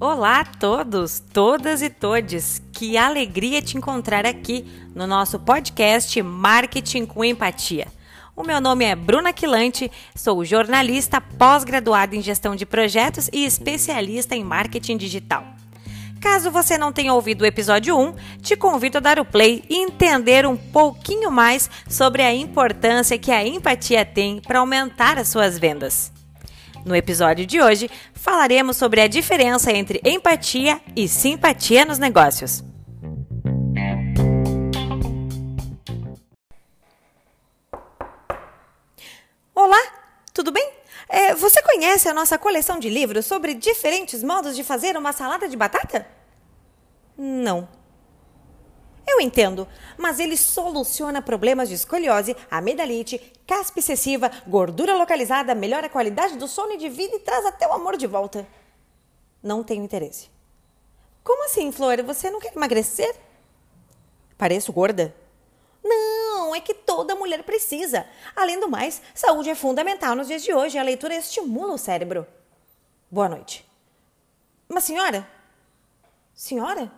Olá a todos, todas e todes. Que alegria te encontrar aqui no nosso podcast Marketing com Empatia. O meu nome é Bruna Quilante, sou jornalista pós-graduada em gestão de projetos e especialista em marketing digital. Caso você não tenha ouvido o episódio 1, te convido a dar o play e entender um pouquinho mais sobre a importância que a empatia tem para aumentar as suas vendas. No episódio de hoje, falaremos sobre a diferença entre empatia e simpatia nos negócios. Conhece a nossa coleção de livros sobre diferentes modos de fazer uma salada de batata? Não. Eu entendo, mas ele soluciona problemas de escoliose, amidalite, caspa excessiva, gordura localizada, melhora a qualidade do sono e de vida e traz até o amor de volta. Não tenho interesse. Como assim, Flora? Você não quer emagrecer? Pareço gorda? Não, é que toda mulher precisa. Além do mais, saúde é fundamental nos dias de hoje. A leitura estimula o cérebro. Boa noite. Mas senhora? Senhora?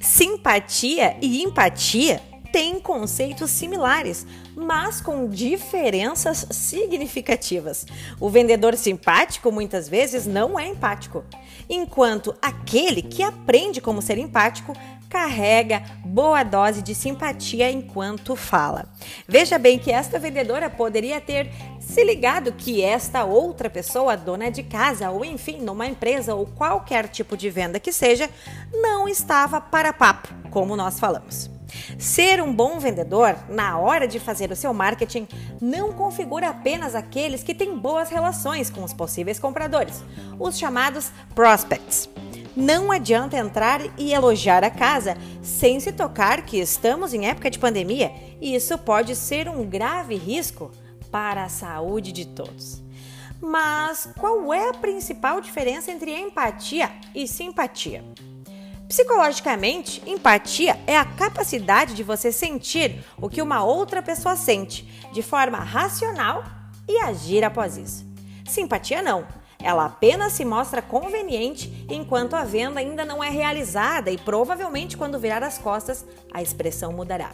Simpatia e empatia têm conceitos similares, mas com diferenças significativas. O vendedor simpático muitas vezes não é empático, enquanto aquele que aprende como ser empático carrega boa dose de simpatia enquanto fala. Veja bem que esta vendedora poderia ter se ligado que esta outra pessoa, dona de casa ou enfim, numa empresa ou qualquer tipo de venda que seja, não estava para papo, como nós falamos. Ser um bom vendedor, na hora de fazer o seu marketing, não configura apenas aqueles que têm boas relações com os possíveis compradores, os chamados prospects. Não adianta entrar e elogiar a casa sem se tocar que estamos em época de pandemia e isso pode ser um grave risco para a saúde de todos. Mas qual é a principal diferença entre empatia e simpatia? Psicologicamente, empatia é a capacidade de você sentir o que uma outra pessoa sente de forma racional e agir após isso. Simpatia não. Ela apenas se mostra conveniente enquanto a venda ainda não é realizada e provavelmente quando virar as costas a expressão mudará.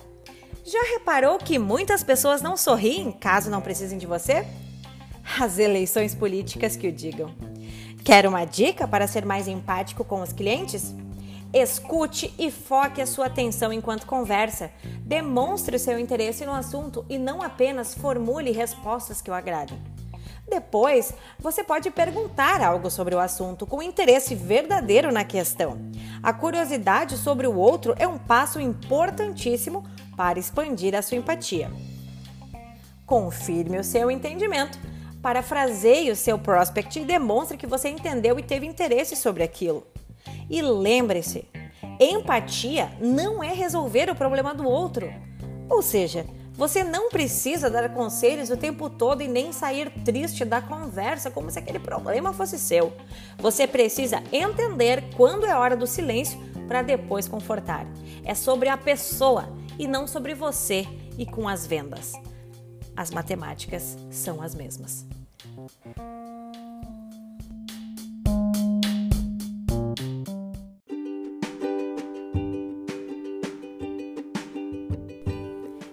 Já reparou que muitas pessoas não sorriem caso não precisem de você? As eleições políticas que o digam. Quer uma dica para ser mais empático com os clientes? Escute e foque a sua atenção enquanto conversa. Demonstre o seu interesse no assunto e não apenas formule respostas que o agradem. Depois, você pode perguntar algo sobre o assunto com interesse verdadeiro na questão. A curiosidade sobre o outro é um passo importantíssimo para expandir a sua empatia. Confirme o seu entendimento. Parafraseie o seu prospect e demonstre que você entendeu e teve interesse sobre aquilo. E lembre-se, empatia não é resolver o problema do outro. Ou seja, você não precisa dar conselhos o tempo todo e nem sair triste da conversa como se aquele problema fosse seu. Você precisa entender quando é hora do silêncio para depois confortar. É sobre a pessoa e não sobre você e com as vendas. As matemáticas são as mesmas.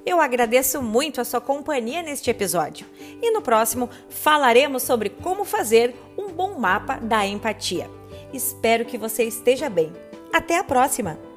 Eu agradeço muito a sua companhia neste episódio e no próximo falaremos sobre como fazer um bom mapa da empatia. Espero que você esteja bem. Até a próxima!